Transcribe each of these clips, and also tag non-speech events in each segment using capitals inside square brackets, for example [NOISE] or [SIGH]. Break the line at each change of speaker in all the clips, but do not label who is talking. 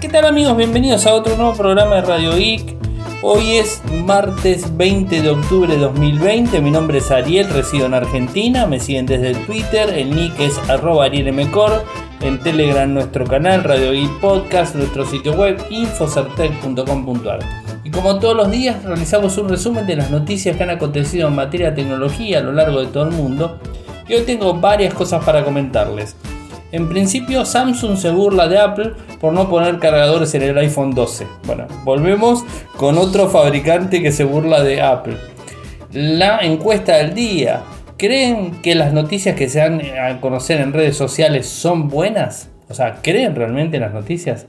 ¿Qué tal amigos? Bienvenidos a otro nuevo programa de Radio Geek. Hoy es martes 20 de octubre de 2020. Mi nombre es Ariel, resido en Argentina. Me siguen desde Twitter. El nick es arroba arielmcor. En Telegram nuestro canal Radio Geek Podcast. Nuestro sitio web infocertec.com.ar. Y como todos los días realizamos un resumen de las noticias que han acontecido en materia de tecnología a lo largo de todo el mundo. Y hoy tengo varias cosas para comentarles. En principio Samsung se burla de Apple por no poner cargadores en el iPhone 12. Bueno, volvemos con otro fabricante que se burla de Apple. La encuesta del día. ¿Creen que las noticias que se dan a conocer en redes sociales son buenas? O sea, ¿creen realmente en las noticias?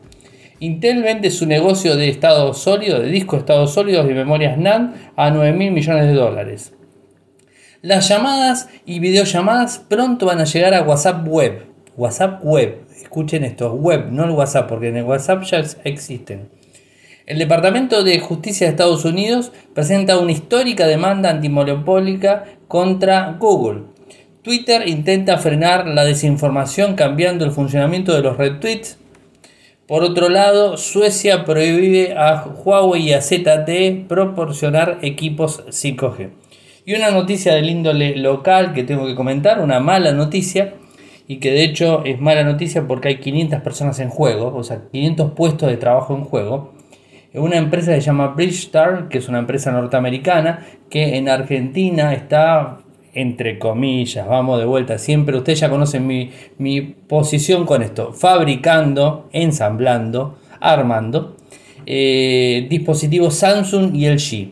Intel vende su negocio de estado sólido, de discos estados sólidos y memorias NAND a 9 mil millones de dólares. Las llamadas y videollamadas pronto van a llegar a WhatsApp Web. WhatsApp Web. Escuchen esto, web, no el WhatsApp, porque en el WhatsApp ya existen. El Departamento de Justicia de Estados Unidos presenta una histórica demanda antimonopólica contra Google. Twitter intenta frenar la desinformación cambiando el funcionamiento de los retweets. Por otro lado, Suecia prohíbe a Huawei y a ZTE proporcionar equipos 5G. Y una noticia del índole local que tengo que comentar, una mala noticia y que de hecho es mala noticia porque hay 500 personas en juego, o sea, 500 puestos de trabajo en juego. Una empresa que se llama Bridgestar, que es una empresa norteamericana, que en Argentina está, entre comillas, vamos de vuelta, siempre ustedes ya conocen mi, mi posición con esto, fabricando, ensamblando, armando eh, dispositivos Samsung y LG.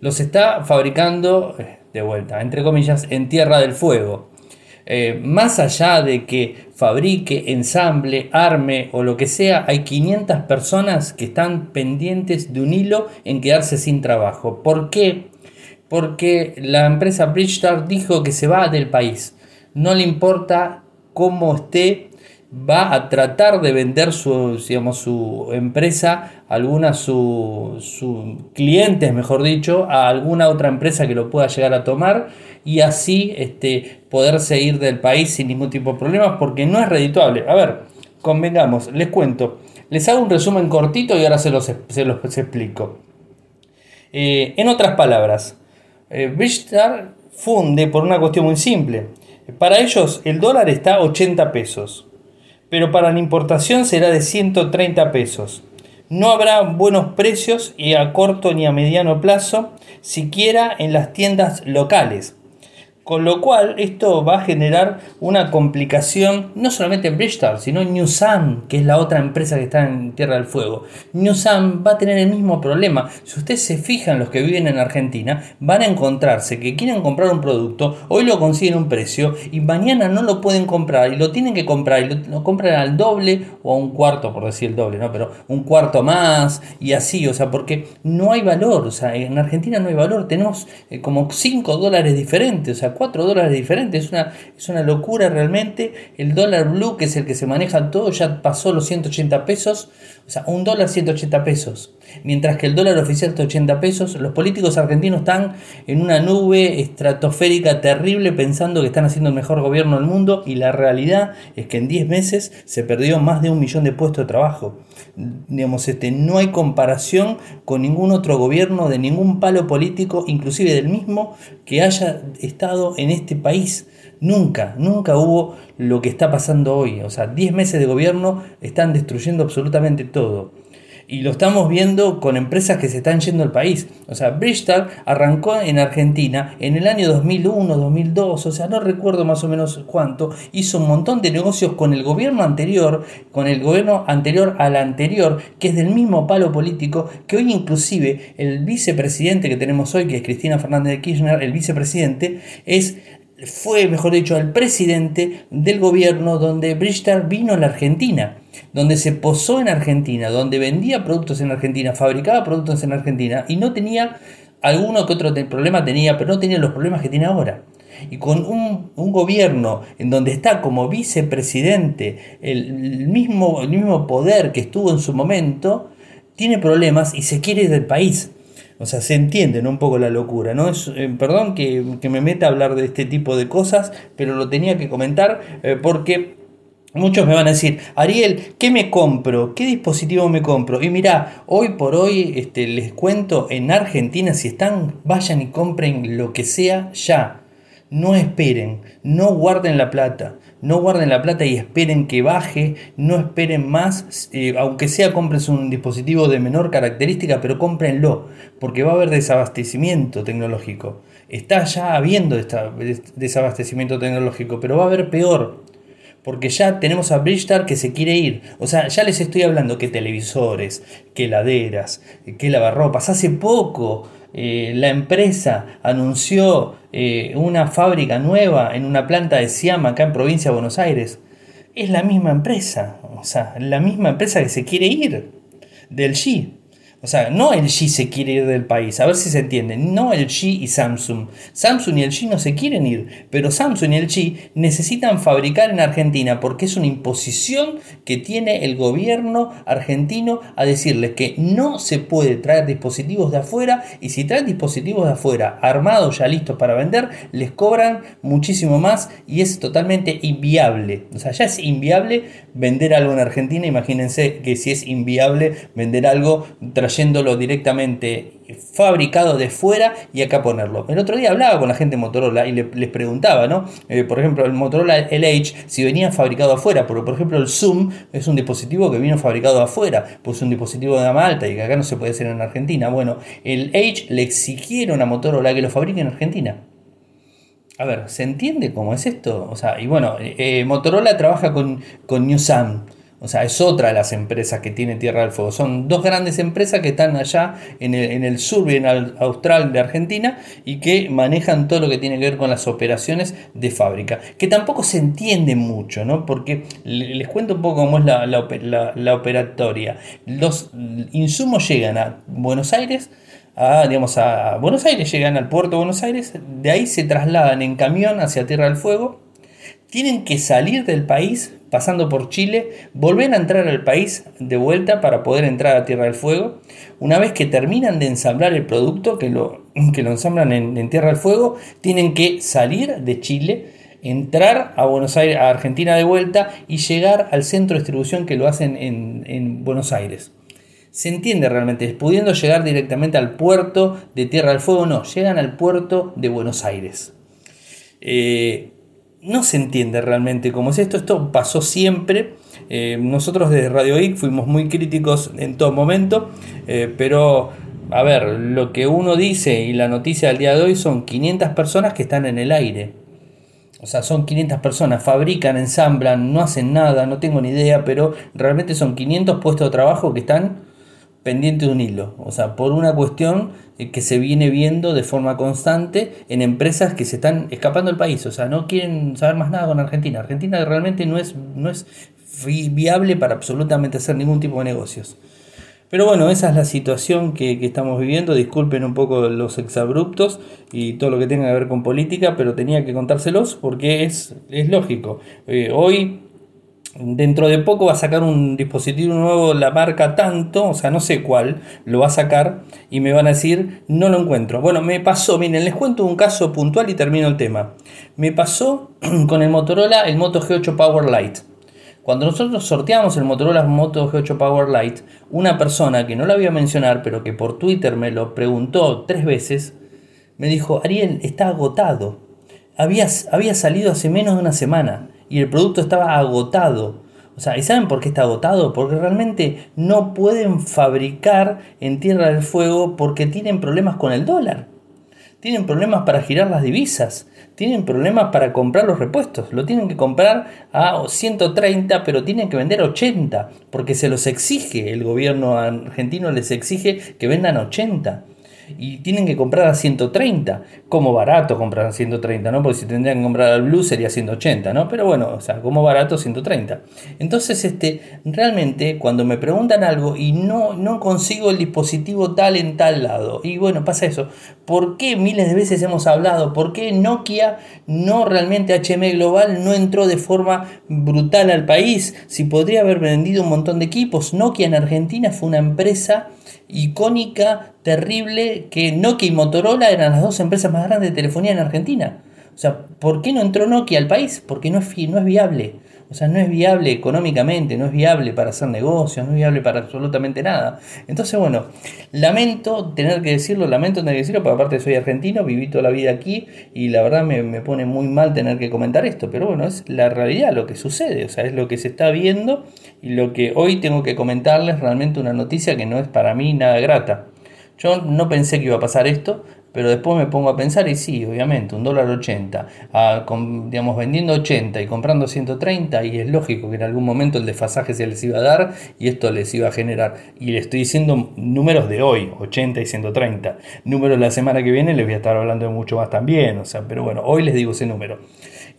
Los está fabricando, eh, de vuelta, entre comillas, en Tierra del Fuego. Eh, más allá de que fabrique, ensamble, arme o lo que sea, hay 500 personas que están pendientes de un hilo en quedarse sin trabajo. ¿Por qué? Porque la empresa Bridgestar dijo que se va del país. No le importa cómo esté va a tratar de vender su, digamos, su empresa, alguna su, su clientes, mejor dicho, a alguna otra empresa que lo pueda llegar a tomar y así este, poderse ir del país sin ningún tipo de problemas porque no es redituable. A ver, convengamos, les cuento, les hago un resumen cortito y ahora se los, se los explico. Eh, en otras palabras, eh, funde por una cuestión muy simple. Para ellos el dólar está a 80 pesos pero para la importación será de 130 pesos. No habrá buenos precios y a corto ni a mediano plazo, siquiera en las tiendas locales. Con lo cual, esto va a generar una complicación no solamente en Bridgestar, sino en Newsam, que es la otra empresa que está en Tierra del Fuego. Newsam va a tener el mismo problema. Si ustedes se fijan, los que viven en Argentina, van a encontrarse que quieren comprar un producto, hoy lo consiguen un precio y mañana no lo pueden comprar y lo tienen que comprar y lo, compran al doble o a un cuarto, por decir el doble, ¿no? Pero un cuarto más y así, o sea, porque no hay valor, o sea, en Argentina no hay valor, tenemos eh, como 5 dólares diferentes, o sea, 4 dólares diferentes. Es una, es una locura realmente. El dólar blue, que es el que se maneja todo, ya pasó los 180 pesos. O sea, un dólar 180 pesos. Mientras que el dólar oficial está 80 pesos. Los políticos argentinos están en una nube estratosférica terrible pensando que están haciendo el mejor gobierno del mundo. Y la realidad es que en 10 meses se perdió más de un millón de puestos de trabajo. Digamos, este, no hay comparación con ningún otro gobierno de ningún palo político, inclusive del mismo, que haya estado en este país. Nunca, nunca hubo lo que está pasando hoy. O sea, 10 meses de gobierno están destruyendo absolutamente todo. Y lo estamos viendo con empresas que se están yendo al país. O sea, Bridgestar arrancó en Argentina en el año 2001, 2002, o sea, no recuerdo más o menos cuánto. Hizo un montón de negocios con el gobierno anterior, con el gobierno anterior al anterior, que es del mismo palo político, que hoy inclusive el vicepresidente que tenemos hoy, que es Cristina Fernández de Kirchner, el vicepresidente, es fue, mejor dicho, el presidente del gobierno donde Bridgestar vino a la Argentina, donde se posó en Argentina, donde vendía productos en Argentina, fabricaba productos en Argentina y no tenía alguno que otro problema tenía, pero no tenía los problemas que tiene ahora. Y con un, gobierno en donde está como vicepresidente el, mismo, el mismo poder que estuvo en su momento, tiene problemas y se quiere del país. O sea, se entiende un poco la locura, ¿no? Es, eh, perdón que, me meta a hablar de este tipo de cosas, pero lo tenía que comentar eh, porque Muchos me van a decir, Ariel, ¿qué me compro? ¿Qué dispositivo me compro? Y mira, hoy por hoy este, les cuento, en Argentina, si están, vayan y compren lo que sea ya. No esperen, no guarden la plata, no guarden la plata y esperen que baje, no esperen más, eh, aunque sea compren un dispositivo de menor característica, pero cómprenlo, porque va a haber desabastecimiento tecnológico. Está ya habiendo desabastecimiento tecnológico, pero va a haber peor porque ya tenemos a Bridgestar que se quiere ir. O sea, ya les estoy hablando que televisores, que heladeras, que lavarropas. Hace poco eh, la empresa anunció eh, una fábrica nueva en una planta de Siam acá en provincia de Buenos Aires. Es la misma empresa, o sea, la misma empresa que se quiere ir del G. O sea, no el G se quiere ir del país, a ver si se entiende. No el G y Samsung. Samsung y el G no se quieren ir, pero Samsung y el G necesitan fabricar en Argentina porque es una imposición que tiene el gobierno argentino a decirles que no se puede traer dispositivos de afuera y si traen dispositivos de afuera armados ya listos para vender, les cobran muchísimo más y es totalmente inviable. O sea, ya es inviable vender algo en Argentina. Imagínense que si es inviable vender algo trayéndolo directamente fabricado de fuera y acá ponerlo. El otro día hablaba con la gente de Motorola y les preguntaba, ¿no? Eh, por ejemplo, el Motorola LH, si venía fabricado afuera, porque por ejemplo el Zoom es un dispositivo que vino fabricado afuera, pues es un dispositivo de gama alta y que acá no se puede hacer en Argentina. Bueno, el Edge le exigieron a Motorola que lo fabrique en Argentina. A ver, ¿se entiende cómo es esto? O sea, y bueno, eh, Motorola trabaja con, con New o sea, es otra de las empresas que tiene Tierra del Fuego. Son dos grandes empresas que están allá en el, en el sur bien austral de Argentina y que manejan todo lo que tiene que ver con las operaciones de fábrica. Que tampoco se entiende mucho, ¿no? Porque les cuento un poco cómo es la, la, operatoria. Los insumos llegan a Buenos Aires. A, digamos, a Buenos Aires, llegan al puerto de Buenos Aires, de ahí se trasladan en camión hacia Tierra del Fuego, tienen que salir del país pasando por Chile, volver a entrar al país de vuelta para poder entrar a Tierra del Fuego. Una vez que terminan de ensamblar el producto, que lo, [CLEARS THROAT] que lo ensamblan en, Tierra del Fuego, tienen que salir de Chile, entrar a Buenos Aires, a Argentina de vuelta y llegar al centro de distribución que lo hacen en, Buenos Aires. Se entiende realmente, pudiendo llegar directamente al puerto de Tierra del Fuego, no, llegan al puerto de Buenos Aires. Eh, no se entiende realmente cómo es esto. Esto pasó siempre. Eh, nosotros desde Radio IC fuimos muy críticos en todo momento, eh, pero a ver, lo que uno dice y la noticia del día de hoy son 500 personas que están en el aire. O sea, son 500 personas, fabrican, ensamblan, no hacen nada, no tengo ni idea, pero realmente son 500 puestos de trabajo que están pendiente de un hilo. O sea, por una cuestión eh, que se viene viendo de forma constante en empresas que se están escapando del país. O sea, no quieren saber más nada con Argentina. Argentina realmente no es, no es viable para absolutamente hacer ningún tipo de negocios. Pero bueno, esa es la situación que, estamos viviendo. Disculpen un poco los exabruptos y todo lo que tenga que ver con política, pero tenía que contárselos porque es, es lógico. Eh, hoy Dentro de poco va a sacar un dispositivo nuevo, la marca tanto, o sea, no sé cuál, lo va a sacar y me van a decir, no lo encuentro. Bueno, me pasó, miren, les cuento un caso puntual y termino el tema. Me pasó [CLEARS THROAT] con el Motorola, el Moto G8 Power Lite. Cuando nosotros sorteamos el Motorola Moto G8 Power Lite, una persona que no la voy a mencionar, pero que por Twitter me lo preguntó tres veces, me dijo, Ariel, está agotado. Había, había salido hace menos de una semana y el producto estaba agotado. O sea, ¿y saben por qué está agotado? Porque realmente no pueden fabricar en Tierra del Fuego porque tienen problemas con el dólar. Tienen problemas para girar las divisas. Tienen problemas para comprar los repuestos. Lo tienen que comprar a 130, pero tienen que vender 80. Porque se los exige. El gobierno argentino les exige que vendan 80 y tienen que comprar a 130. Como barato comprar a 130, ¿no? Porque si tendrían que comprar al Blue sería 180, ¿no? Pero bueno, o sea, como barato 130. Entonces, este, realmente cuando me preguntan algo y no, no consigo el dispositivo tal en tal lado, y bueno, pasa eso. ¿Por qué miles de veces hemos hablado? ¿Por qué Nokia no realmente HM Global no entró de forma brutal al país? Si podría haber vendido un montón de equipos. Nokia en Argentina fue una empresa icónica, terrible, que Nokia y Motorola eran las dos empresas más grandes de telefonía en Argentina. O sea, ¿por qué no entró Nokia al país? Porque no es, no es viable. O sea, no es viable económicamente, no es viable para hacer negocios, no es viable para absolutamente nada. Entonces, bueno, lamento tener que decirlo, lamento tener que decirlo, porque aparte soy argentino, viví toda la vida aquí y la verdad me, me pone muy mal tener que comentar esto, pero bueno, es la realidad, lo que sucede, o sea, es lo que se está viendo y lo que hoy tengo que comentarles realmente una noticia que no es para mí nada grata. Yo no pensé que iba a pasar esto, pero después me pongo a pensar y sí, obviamente, un dólar 80, a, digamos, vendiendo 80 y comprando 130 y es lógico que en algún momento el desfasaje se les iba a dar y esto les iba a generar. Y le estoy diciendo números de hoy, 80 y 130. Números la semana que viene les voy a estar hablando de mucho más también, o sea, pero bueno, hoy les digo ese número.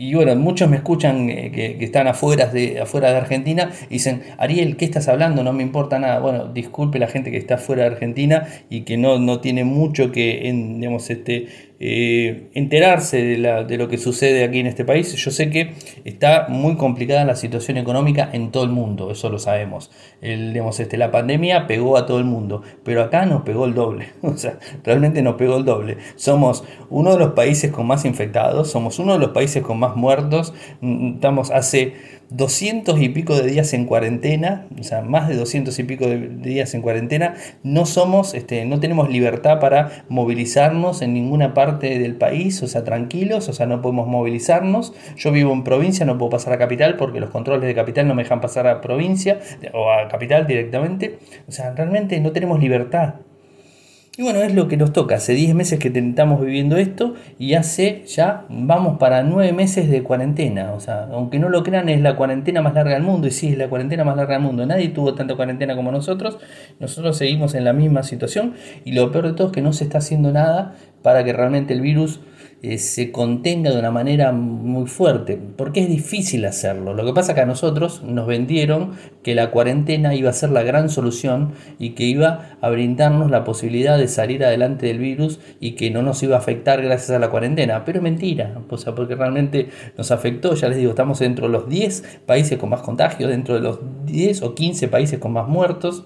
Y bueno, muchos me escuchan eh, que, están afuera de, afuera de Argentina y dicen, Ariel, ¿qué estás hablando? No me importa nada. Bueno, disculpe la gente que está fuera de Argentina y que no, no tiene mucho que, en, digamos, este, eh, enterarse de, lo que sucede aquí en este país. Yo sé que está muy complicada la situación económica en todo el mundo, eso lo sabemos. El, digamos, este, la pandemia pegó a todo el mundo, pero acá nos pegó el doble, [LAUGHS] o sea, realmente nos pegó el doble. Somos uno de los países con más infectados, somos uno de los países con más muertos, mm, estamos hace 200 y pico de días en cuarentena, o sea, más de 200 y pico de días en cuarentena, no somos, este, no tenemos libertad para movilizarnos en ninguna parte del país, o sea, tranquilos, o sea, no podemos movilizarnos. Yo vivo en provincia, no puedo pasar a capital porque los controles de capital no me dejan pasar a provincia o a capital directamente. O sea, realmente no tenemos libertad. Y bueno, es lo que nos toca. Hace 10 meses que estamos viviendo esto y hace ya, vamos para 9 meses de cuarentena. O sea, aunque no lo crean, es la cuarentena más larga del mundo. Y sí, es la cuarentena más larga del mundo. Nadie tuvo tanta cuarentena como nosotros. Nosotros seguimos en la misma situación. Y lo peor de todo es que no se está haciendo nada para que realmente el virus eh, se contenga de una manera muy fuerte, porque es difícil hacerlo. Lo que pasa que a nosotros nos vendieron que la cuarentena iba a ser la gran solución y que iba a brindarnos la posibilidad de salir adelante del virus y que no nos iba a afectar gracias a la cuarentena, pero es mentira, o sea, porque realmente nos afectó, ya les digo, estamos dentro de los 10 países con más contagios, dentro de los 10 o 15 países con más muertos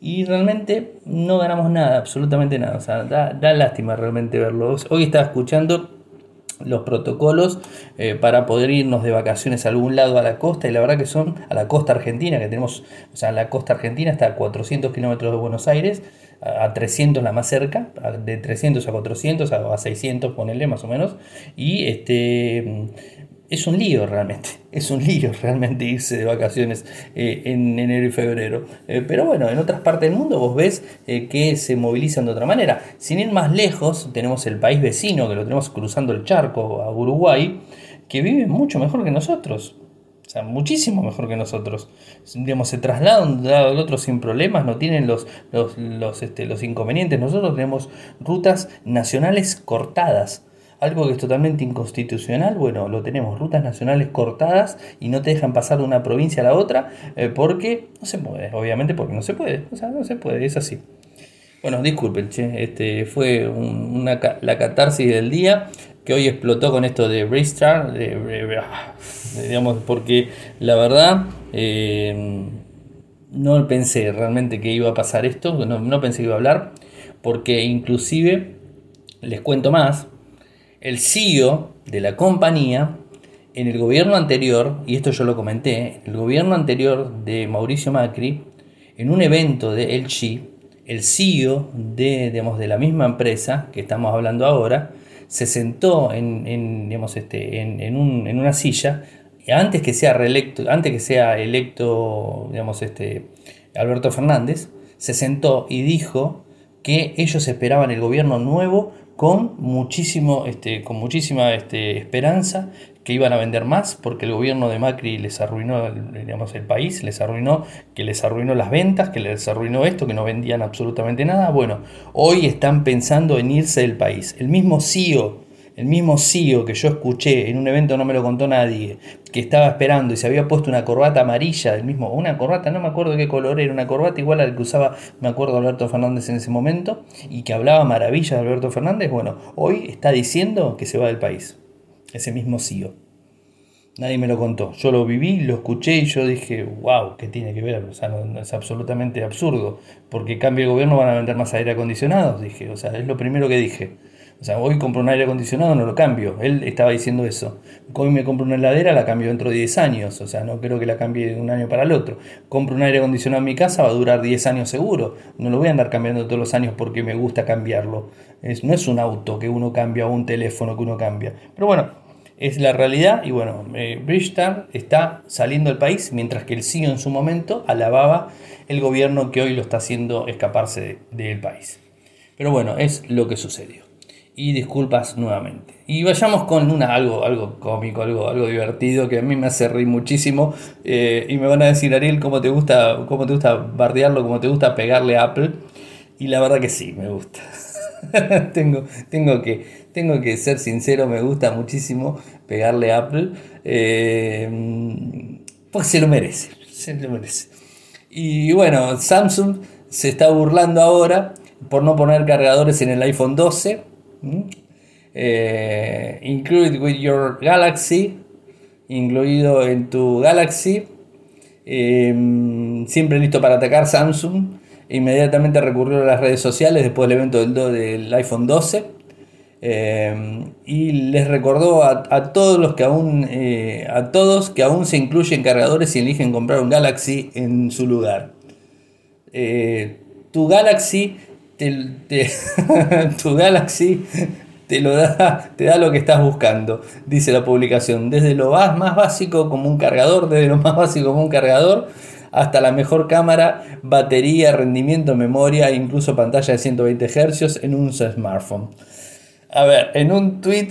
y realmente no ganamos nada, absolutamente nada. O sea, da, lástima realmente verlo. Hoy estaba escuchando los protocolos eh, para poder irnos de vacaciones a algún lado a la costa y la verdad que son a la costa argentina que tenemos, o sea, la costa argentina está a 400 kilómetros de Buenos Aires, a 300 la más cerca, de 300 a 400 a 600 ponele más o menos y este es un lío realmente, [LAUGHS] es un lío realmente irse de vacaciones eh, en enero y febrero. Eh, pero bueno, en otras partes del mundo vos ves eh, que se movilizan de otra manera. Sin ir más lejos, tenemos el país vecino, que lo tenemos cruzando el charco a Uruguay, que vive mucho mejor que nosotros. O sea, muchísimo mejor que nosotros. Digamos, se trasladan de un lado al otro sin problemas, no tienen los, los, los, este, los inconvenientes. Nosotros tenemos rutas nacionales cortadas algo que es totalmente inconstitucional, bueno, lo tenemos, rutas nacionales cortadas y no te dejan pasar de una provincia a la otra eh, porque no se puede, obviamente porque no se puede, o sea, no se puede, es así. Bueno, disculpen, che, este fue una, la catarsis del día que hoy explotó con esto de Restart, digamos, porque la verdad eh, no pensé realmente que iba a pasar esto, no, no pensé que iba a hablar, porque inclusive les cuento más, el CEO de la compañía en el gobierno anterior, y esto yo lo comenté, el gobierno anterior de Mauricio Macri, en un evento de LG, el CEO de, de la misma empresa que estamos hablando ahora, se sentó en, en, este, en, una silla, antes que sea reelecto, antes que sea electo digamos, este, Alberto Fernández, se sentó y dijo que ellos esperaban el gobierno nuevo con, muchísimo, este, con muchísima este, esperanza que iban a vender más porque el gobierno de Macri les arruinó digamos, el país, les arruinó, que les arruinó las ventas, que les arruinó esto, que no vendían absolutamente nada. Bueno, hoy están pensando en irse del país. El mismo CEO el mismo CEO que yo escuché en un evento, no me lo contó nadie, que estaba esperando y se había puesto una corbata amarilla, del mismo, una corbata, no me acuerdo qué color era, una corbata igual a la que usaba, me acuerdo, Alberto Fernández en ese momento, y que hablaba maravillas de Alberto Fernández, bueno, hoy está diciendo que se va del país, ese mismo CEO. Nadie me lo contó. Yo lo viví, lo escuché y yo dije, wow, ¿qué tiene que ver? O sea, es absolutamente absurdo. Porque cambio de gobierno van a vender más aire acondicionado, dije. O sea, es lo primero que dije. O sea, hoy compro un aire acondicionado, no lo cambio. Él estaba diciendo eso. Hoy me compro una heladera, la cambio dentro de 10 años. O sea, no creo que la cambie de un año para el otro. Compro un aire acondicionado en mi casa, va a durar 10 años seguro. No lo voy a andar cambiando todos los años porque me gusta cambiarlo. No es un auto que uno cambia o un teléfono que uno cambia. Pero bueno, es la realidad. Y bueno, eh, Bridgestone está saliendo del país, mientras que el CEO en su momento alababa el gobierno que hoy lo está haciendo escaparse del país. Pero bueno, es lo que sucedió y disculpas nuevamente. Y vayamos con una, algo, algo cómico, algo, algo divertido que a mí me hace reír muchísimo. Eh, y me van a decir, Ariel, ¿cómo te, gusta, ¿cómo te gusta bardearlo? ¿Cómo te gusta pegarle Apple? Y la verdad que sí, me gusta. [LAUGHS] tengo, tengo, que, tengo que ser sincero, me gusta muchísimo pegarle Apple. Pues se lo merece, se lo merece. Y bueno, Samsung se está burlando ahora por no poner cargadores en el iPhone 12 eh, include with your Galaxy, incluido en tu Galaxy, em, siempre listo para atacar Samsung. Inmediatamente recurrió a las redes sociales después del evento del, iPhone 12 em, y les recordó a, todos los que aún eh, a todos que aún se incluyen cargadores y eligen comprar un Galaxy en su lugar. Eh, tu Galaxy [LAUGHS] tu Galaxy te lo da, te da lo que estás buscando, dice la publicación. Desde lo más básico como un cargador, desde lo más básico como un cargador, hasta la mejor cámara, batería, rendimiento, memoria, incluso pantalla de 120 Hz en un smartphone. A ver, en un tweet,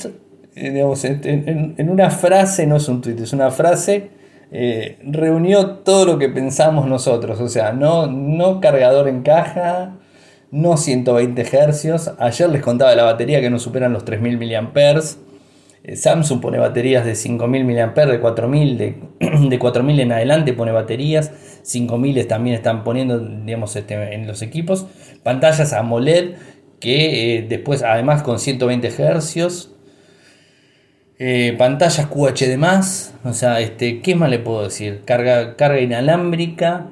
eh, en, una frase, no es un tweet, es una frase, eh, reunió todo lo que pensamos nosotros. O sea, no, no cargador en caja, no 120 Hz. Ayer les contaba la batería que no superan los 3000 mAh. Eh, Samsung pone baterías de 5000 mAh, de 4000, de, [CLEARS THROAT] de 4000 en adelante pone baterías. 5000 también están poniendo digamos, este, en los equipos. Pantallas AMOLED que eh, después además con 120 Hz. Eh, pantallas QHD o sea, este, ¿qué más le puedo decir? Carga, carga inalámbrica,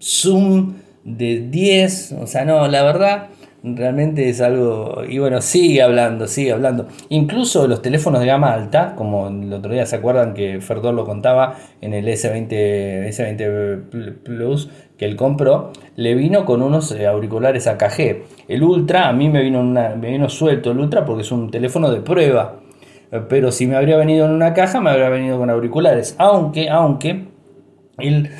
zoom de 10, o sea, no, la verdad realmente es algo, y bueno, sigue hablando, sigue hablando. Incluso los teléfonos de gama alta, como el otro día se acuerdan que Ferdor lo contaba en el S20, S20 Plus que él compró, le vino con unos eh, auriculares AKG. El Ultra, a mí me vino, una, me vino suelto el Ultra porque es un teléfono de prueba. Pero si me habría venido en una caja, me habría venido con auriculares. Aunque, aunque, el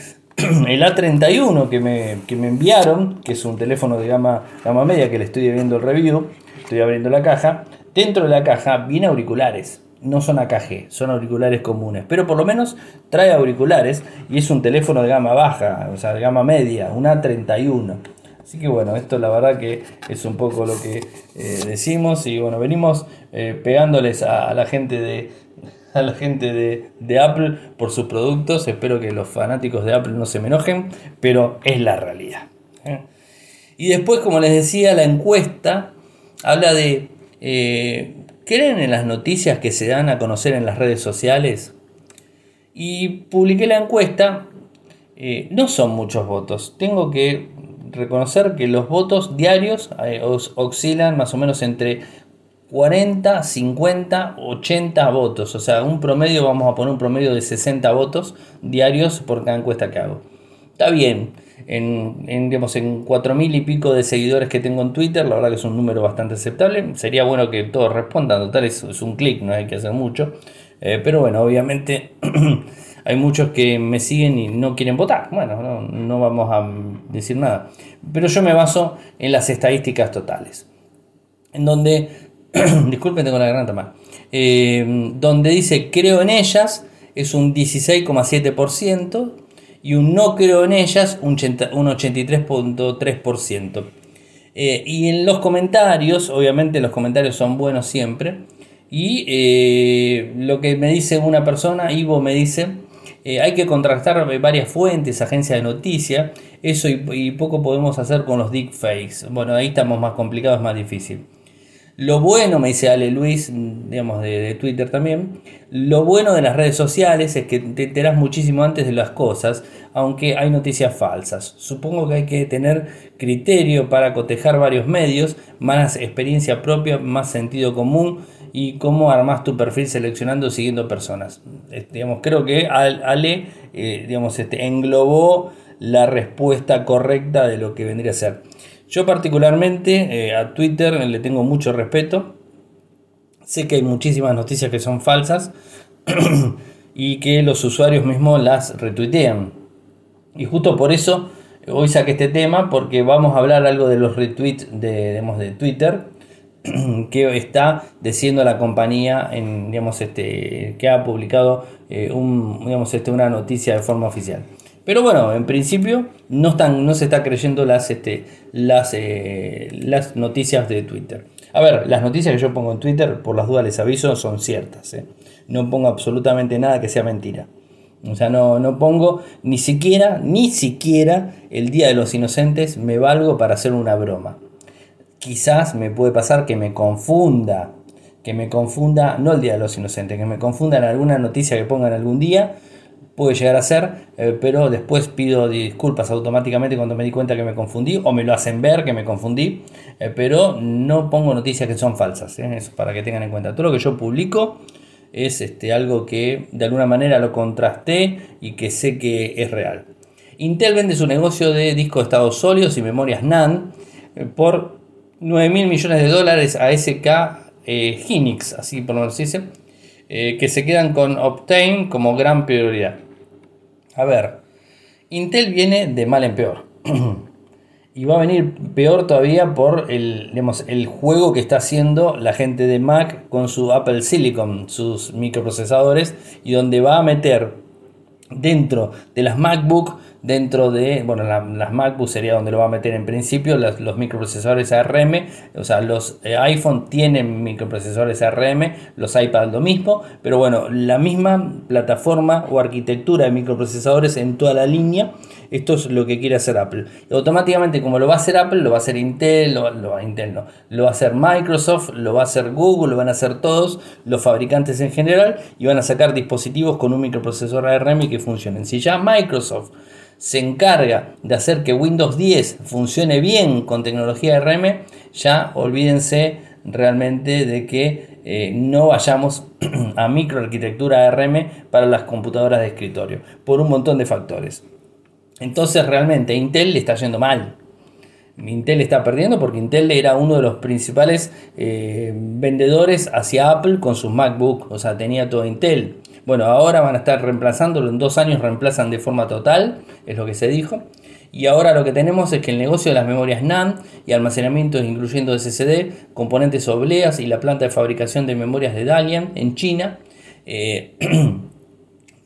[CLEARS THROAT] el A31 que me, me, enviaron, que es un teléfono de gama, gama media que le estoy viendo el review, estoy abriendo la caja, dentro de la caja viene auriculares, no son AKG, son auriculares comunes, pero por lo menos trae auriculares y es un teléfono de gama baja, o sea, de gama media, un A31. Así que bueno, esto la verdad que es un poco lo que eh, decimos y bueno, venimos eh, pegándoles a la gente de, a la gente de, Apple por sus productos. Espero que los fanáticos de Apple no se me enojen, pero es la realidad. ¿eh? Y después, como les decía, la encuesta habla de, eh, ¿creen en las noticias que se dan a conocer en las redes sociales? Y publiqué la encuesta, eh, no son muchos votos, tengo que reconocer que los votos diarios oscilan más o menos entre 40, 50, 80 votos. O sea, un promedio, vamos a poner un promedio de 60 votos diarios por cada encuesta que hago. Está bien. En, en, digamos, en 4.000 y pico de seguidores que tengo en Twitter, la verdad que es un número bastante aceptable. Sería bueno que todos respondan, total es, un clic, no hay que hacer mucho. Eh, pero bueno, obviamente [CLEARS THROAT] hay muchos que me siguen y no quieren votar. Bueno, no, no vamos a decir nada. Pero yo me baso en las estadísticas totales. En donde [CLEARS THROAT] disculpen, tengo la garganta mal, eh, donde dice creo en ellas es un 16,7% y un no creo en ellas un, 83,3%. Eh, y en los comentarios, obviamente los comentarios son buenos siempre, y eh, lo que me dice una persona, Ivo me dice, hay que contrastar varias fuentes, agencias de noticias, eso y, y, poco podemos hacer con los deepfakes. Bueno, ahí estamos más complicados, más difícil. Lo bueno, me dice Ale Luis, digamos de, Twitter también, lo bueno de las redes sociales es que te enteras muchísimo antes de las cosas, aunque hay noticias falsas. Supongo que hay que tener criterio para cotejar varios medios, más experiencia propia, más sentido común y cómo armas tu perfil seleccionando siguiendo personas. digamos, creo que Ale eh, digamos, este, englobó la respuesta correcta de lo que vendría a ser. Yo particularmente eh, a Twitter le tengo mucho respeto. Sé que hay muchísimas noticias que son falsas [CLEARS THROAT] y que los usuarios mismos las retuitean. Y justo por eso hoy saqué este tema porque vamos a hablar algo de los retweets de, de Twitter [CLEARS THROAT] que está diciendo la compañía en, digamos, este, que ha publicado eh, digamos, este, una noticia de forma oficial. Pero bueno, en principio no, están, no se está creyendo las, este, las, eh, las noticias de Twitter. A ver, las noticias que yo pongo en Twitter, por las dudas les aviso, son ciertas. ¿eh? No pongo absolutamente nada que sea mentira. O sea, no, no pongo ni siquiera, ni siquiera el Día de los Inocentes me valgo para hacer una broma. Quizás me puede pasar que me confunda, que me confunda, no el Día de los Inocentes, que me confunda en alguna noticia que pongan algún día puede llegar a ser, eh, pero después pido disculpas automáticamente cuando me di cuenta que me confundí o me lo hacen ver que me confundí, eh, pero no pongo noticias que son falsas, ¿eh? eso para que tengan en cuenta. Todo lo que yo publico es este, algo que de alguna manera lo contrasté y que sé que es real. Intel vende su negocio de discos de estados sólidos y memorias NAND por 9 mil millones de dólares a SK Hynix, así por lo menos que se quedan con Optane como gran prioridad. A ver, Intel viene de mal en peor. [CLEARS THROAT] y va a venir peor todavía por el, el juego que está haciendo la gente de Mac con su Apple Silicon, sus microprocesadores, y donde va a meter dentro de las MacBook dentro de, bueno, las MacBook sería donde lo va a meter en principio, los, microprocesadores ARM, o sea, los eh, iPhone tienen microprocesadores ARM, los iPad lo mismo, pero bueno, la misma plataforma o arquitectura de microprocesadores en toda la línea, esto es lo que quiere hacer Apple. Automáticamente como lo va a hacer Apple, lo va a hacer Intel, lo, lo, Intel no, lo va a hacer Microsoft, lo va a hacer Google, lo van a hacer todos los fabricantes en general y van a sacar dispositivos con un microprocesor ARM que funcionen. Si ya Microsoft se encarga de hacer que Windows 10 funcione bien con tecnología RM, ya olvídense realmente de que eh, no vayamos [CLEARS THROAT] a microarquitectura RM para las computadoras de escritorio, por un montón de factores. Entonces realmente Intel le está yendo mal. Intel está perdiendo porque Intel era uno de los principales eh, vendedores hacia Apple con sus MacBook, o sea, tenía todo Intel. Bueno, ahora van a estar reemplazándolo, en dos años reemplazan de forma total, es lo que se dijo. Y ahora lo que tenemos es que el negocio de las memorias NAND y almacenamientos incluyendo SSD, componentes obleas y la planta de fabricación de memorias de Dalian en China, eh, [CLEARS THROAT]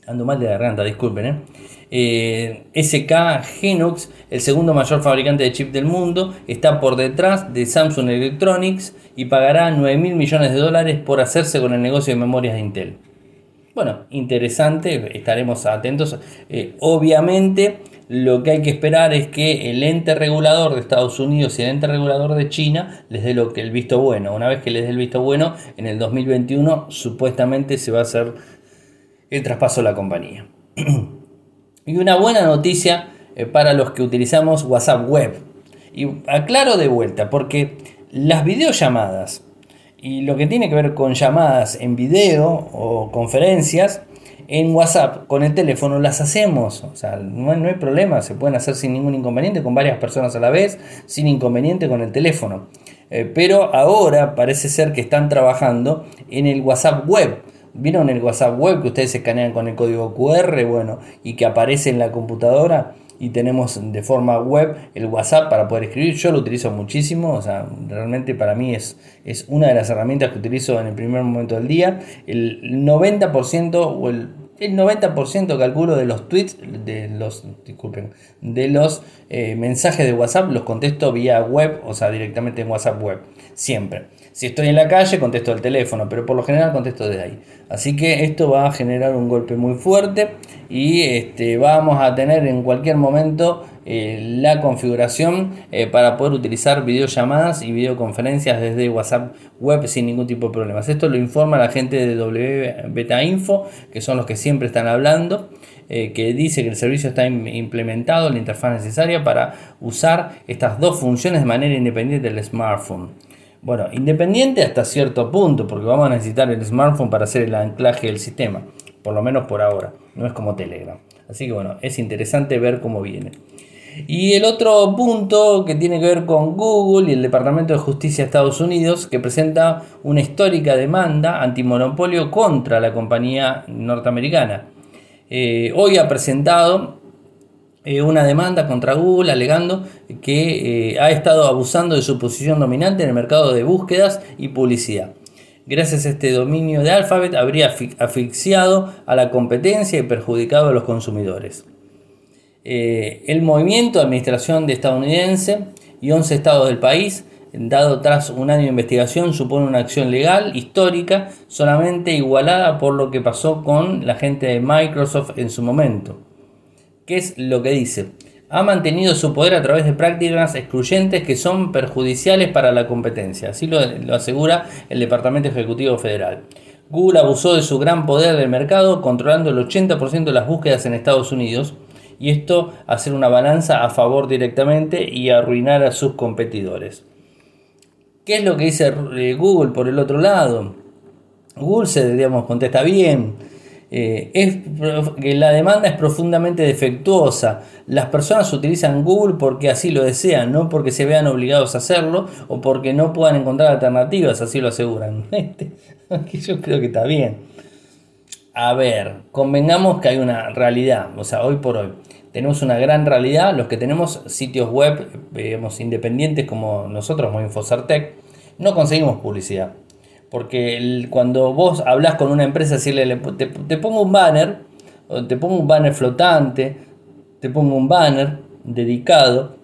ando mal de garganta, disculpen, eh, eh SK Genox, el segundo mayor fabricante de chip del mundo, está por detrás de Samsung Electronics y pagará 9 mil millones de dólares por hacerse con el negocio de memorias de Intel. Bueno, interesante, estaremos atentos. Eh, obviamente, lo que hay que esperar es que el ente regulador de Estados Unidos y el ente regulador de China les dé lo que el visto bueno. Una vez que les dé el visto bueno, en el 2021 supuestamente se va a hacer el traspaso de la compañía. [CLEARS THROAT] y una buena noticia eh, para los que utilizamos WhatsApp Web. Y aclaro de vuelta, porque las videollamadas y lo que tiene que ver con llamadas en video o conferencias, en WhatsApp con el teléfono las hacemos. O sea, no hay, problema, se pueden hacer sin ningún inconveniente con varias personas a la vez, sin inconveniente con el teléfono. Eh, pero ahora parece ser que están trabajando en el WhatsApp web. ¿Vieron el WhatsApp web que ustedes escanean con el código QR? Bueno, y que aparece en la computadora y tenemos de forma web el WhatsApp para poder escribir. Yo lo utilizo muchísimo, o sea, realmente para mí es, es una de las herramientas que utilizo en el primer momento del día. El 90% o el, el 90% calculo de los tweets, de los, disculpen, de los eh, mensajes de WhatsApp los contesto vía web, o sea, directamente en WhatsApp web, siempre. Si estoy en la calle, contesto el teléfono, pero por lo general contesto desde ahí. Así que esto va a generar un golpe muy fuerte y este, vamos a tener en cualquier momento eh, la configuración eh, para poder utilizar videollamadas y videoconferencias desde WhatsApp web sin ningún tipo de problemas. Esto lo informa la gente de W Beta Info, que son los que siempre están hablando. Eh, que dice que el servicio está implementado, la interfaz necesaria para usar estas dos funciones de manera independiente del smartphone. Bueno, independiente hasta cierto punto, porque vamos a necesitar el smartphone para hacer el anclaje del sistema, por lo menos por ahora, no es como Telegram. Así que bueno, es interesante ver cómo viene. Y el otro punto que tiene que ver con Google y el Departamento de Justicia de Estados Unidos, que presenta una histórica demanda antimonopolio contra la compañía norteamericana. Eh, hoy ha presentado eh, una demanda contra Google alegando que eh, ha estado abusando de su posición dominante en el mercado de búsquedas y publicidad. Gracias a este dominio de Alphabet habría asfixiado a la competencia y perjudicado a los consumidores. el movimiento de administración de estadounidense y 11 estados del país dado tras un año de investigación, supone una acción legal histórica solamente igualada por lo que pasó con la gente de Microsoft en su momento. ¿Qué es lo que dice? Ha mantenido su poder a través de prácticas excluyentes que son perjudiciales para la competencia, así lo, asegura el Departamento Ejecutivo Federal. Google abusó de su gran poder del mercado, controlando el 80% de las búsquedas en Estados Unidos, y esto hacer una balanza a favor directamente y arruinar a sus competidores. ¿Qué es lo que dice eh, Google por el otro lado? Google se digamos, contesta bien. Eh, es que la demanda es profundamente defectuosa. Las personas utilizan Google porque así lo desean, no porque se vean obligados a hacerlo o porque no puedan encontrar alternativas, así lo aseguran. [LAUGHS] Este, [LAUGHS] yo creo que está bien. A ver, convengamos que hay una realidad, o sea, hoy por hoy tenemos una gran realidad, los que tenemos sitios web digamos, independientes como nosotros, como no conseguimos publicidad. Porque cuando vos hablas con una empresa, si te, te pongo un banner, te pongo un banner flotante, te pongo un banner dedicado,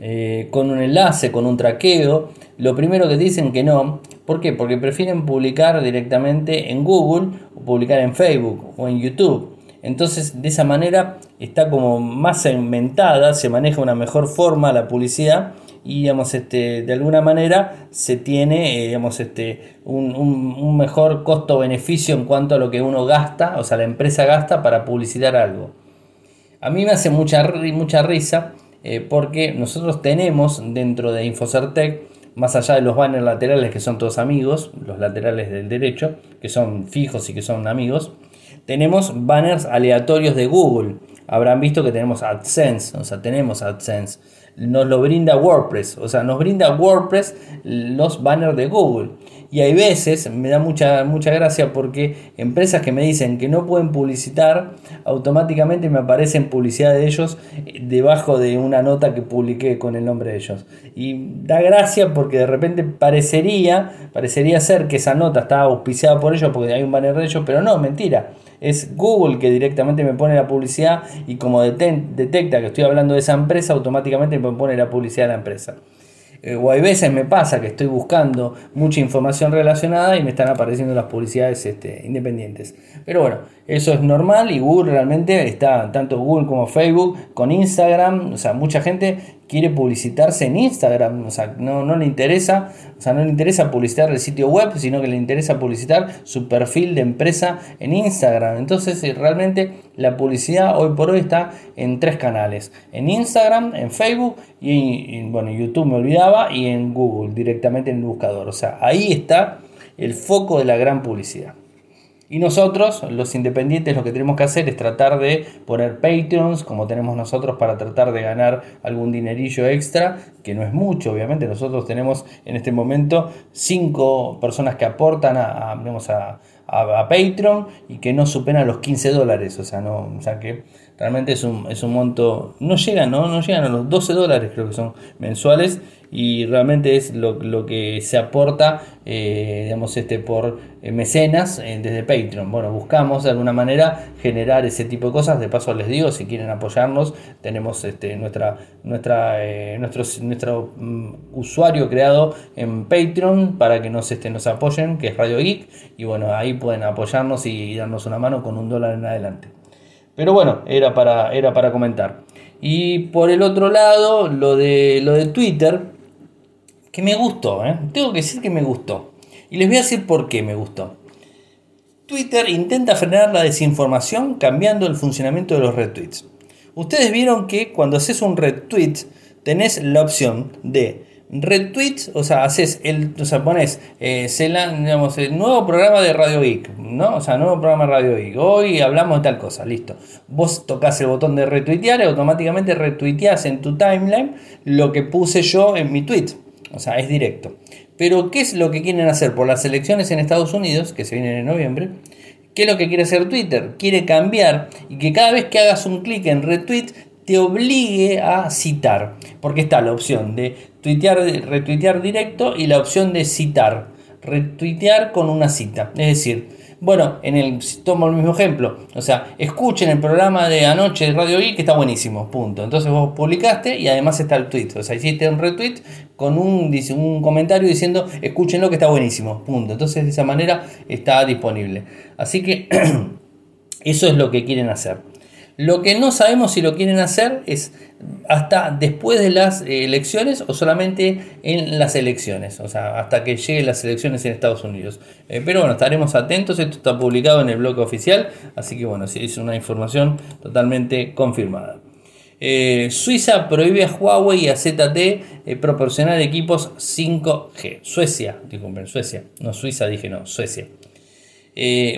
eh, con un enlace, con un traqueo, lo primero que dicen que no. ¿Por qué? Porque prefieren publicar directamente en Google o publicar en Facebook o en YouTube. Entonces, de esa manera está como más segmentada, se maneja una mejor forma la publicidad y digamos, este, de alguna manera se tiene eh, este, un, mejor costo-beneficio en cuanto a lo que uno gasta, o sea, la empresa gasta para publicitar algo. A mí me hace mucha, mucha risa eh, porque nosotros tenemos dentro de Infocertec, más allá de los banners laterales que son todos amigos, los laterales del derecho, que son fijos y que son amigos, tenemos banners aleatorios de Google. Habrán visto que tenemos AdSense, o sea, tenemos AdSense. Nos lo brinda WordPress, o sea, nos brinda WordPress los banners de Google. Y hay veces, me da mucha, mucha gracia porque empresas que me dicen que no pueden publicitar, automáticamente me aparecen publicidad de ellos debajo de una nota que publiqué con el nombre de ellos. Y da gracia porque de repente parecería, parecería ser que esa nota está auspiciada por ellos porque hay un banner de ellos, pero no, mentira es Google que directamente me pone la publicidad y como detecta que estoy hablando de esa empresa, automáticamente me pone la publicidad de la empresa. Eh, o hay veces me pasa que estoy buscando mucha información relacionada y me están apareciendo las publicidades este, independientes. Pero bueno, eso es normal y Google realmente está, tanto Google como Facebook, con Instagram, o sea, mucha gente quiere publicitarse en Instagram, o sea, no, no le interesa, o sea, no le interesa publicitar el sitio web, sino que le interesa publicitar su perfil de empresa en Instagram. Entonces, eh, realmente la publicidad hoy por hoy está en tres canales, en Instagram, en Facebook y, en bueno, YouTube me olvidaba y en Google, directamente en el buscador. O sea, ahí está el foco de la gran publicidad. Y nosotros, los independientes, lo que tenemos que hacer es tratar de poner Patreons, como tenemos nosotros, para tratar de ganar algún dinerillo extra, que no es mucho, obviamente. Nosotros tenemos en este momento cinco personas que aportan a, a, a, Patreon y que no superan los 15 dólares. O sea, no, o sea que realmente es un, es un monto, no llegan, ¿no? no llegan a los 12 dólares, creo que son mensuales y realmente es lo, que se aporta eh, digamos este por eh, mecenas eh, desde Patreon. Bueno buscamos de alguna manera generar ese tipo de cosas. De paso les digo si quieren apoyarnos tenemos este nuestra nuestra nuestro nuestro mm, usuario creado en Patreon para que nos este, nos apoyen que es Radio Geek y bueno ahí pueden apoyarnos y darnos una mano con un dólar en adelante pero bueno era para era para comentar Y por el otro lado, lo de, lo de Twitter, que me gustó, ¿eh? tengo que decir que me gustó. Y les voy a decir por qué me gustó. Twitter intenta frenar la desinformación cambiando el funcionamiento de los retweets. Ustedes vieron que cuando haces un retweet tenés la opción de retweets, o sea, haces el, o sea, pones eh, digamos, el nuevo programa de Radio Geek, ¿no? O sea, nuevo programa de Radio Geek. Hoy hablamos de tal cosa, listo. Vos tocas el botón de retuitear y automáticamente retuiteas en tu timeline lo que puse yo en mi tweet. O sea, es directo. Pero, ¿qué es lo que quieren hacer por las elecciones en Estados Unidos, que se vienen en noviembre? ¿Qué es lo que quiere hacer Twitter? Quiere cambiar y que cada vez que hagas un clic en retweet te obligue a citar. Porque está la opción de tuitear, retuitear directo y la opción de citar. Retuitear con una cita. Es decir, bueno, en el, tomo el mismo ejemplo. O sea, escuchen el programa de anoche de Radio I que está buenísimo. Punto. Entonces vos publicaste y además está el tweet. O sea, hiciste un retweet con un, un comentario diciendo escúchenlo que está buenísimo. Punto. Entonces de esa manera está disponible. Así que [CLEARS THROAT] eso es lo que quieren hacer. Lo que no sabemos si lo quieren hacer es hasta después de las eh, elecciones o solamente en las elecciones, o sea, hasta que lleguen las elecciones en Estados Unidos. Eh, pero bueno, estaremos atentos, esto está publicado en el blog oficial, así que bueno, es una información totalmente confirmada. Eh, Suiza prohíbe a Huawei y a ZT proporcionar equipos 5G. Suecia, disculpen, Suecia, no Suiza, dije no, Suecia.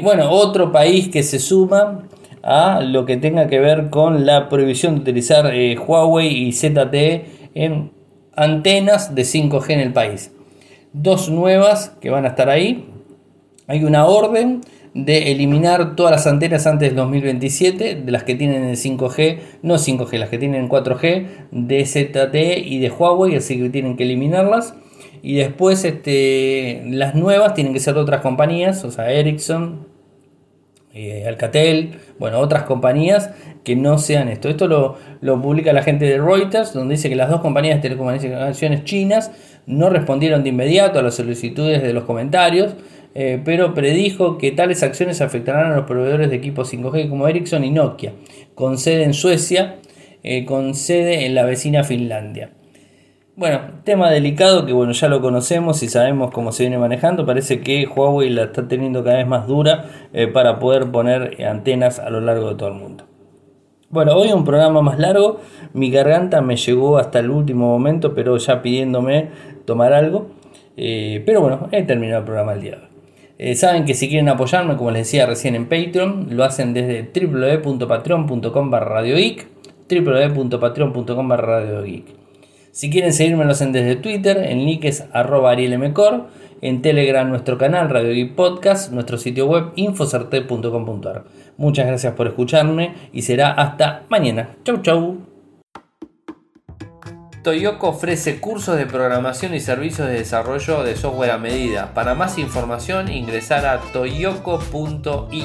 bueno, otro país que se suma a lo que tenga que ver con la prohibición de utilizar eh, Huawei y ZTE en antenas de 5G en el país. Dos nuevas que van a estar ahí. Hay una orden de eliminar todas las antenas antes del 2027, de las que tienen el 5G, no 5G, las que tienen 4G, de ZTE y de Huawei, así que tienen que eliminarlas. Y después este, las nuevas tienen que ser de otras compañías, o sea, Ericsson, eh, Alcatel, bueno, otras compañías que no sean esto. Esto lo, publica la gente de Reuters, donde dice que las dos compañías de telecomunicaciones chinas no respondieron de inmediato a las solicitudes de los comentarios, eh, pero predijo que tales acciones afectarán a los proveedores de equipos 5G como Ericsson y Nokia, con sede en Suecia, eh, con sede en la vecina Finlandia. Bueno, tema delicado que bueno, ya lo conocemos y sabemos cómo se viene manejando. Parece que Huawei la está teniendo cada vez más dura eh, para poder poner antenas a lo largo de todo el mundo. Bueno, hoy un programa más largo. Mi garganta me llegó hasta el último momento, pero ya pidiéndome tomar algo. Eh, pero bueno, he terminado el programa el día de hoy. Eh, saben que si quieren apoyarme, como les decía recién en Patreon, lo hacen desde www.patreon.com barra www.patreon.com barra si quieren seguirme hacen desde Twitter, en link es arroba arielmcor, en Telegram nuestro canal Radio Geek Podcast, nuestro sitio web infocerte.com.ar. Muchas gracias por escucharme y será hasta mañana. Chau chau. Toyoko ofrece cursos de programación y servicios de desarrollo de software a medida. Para más información ingresar a toyoko.io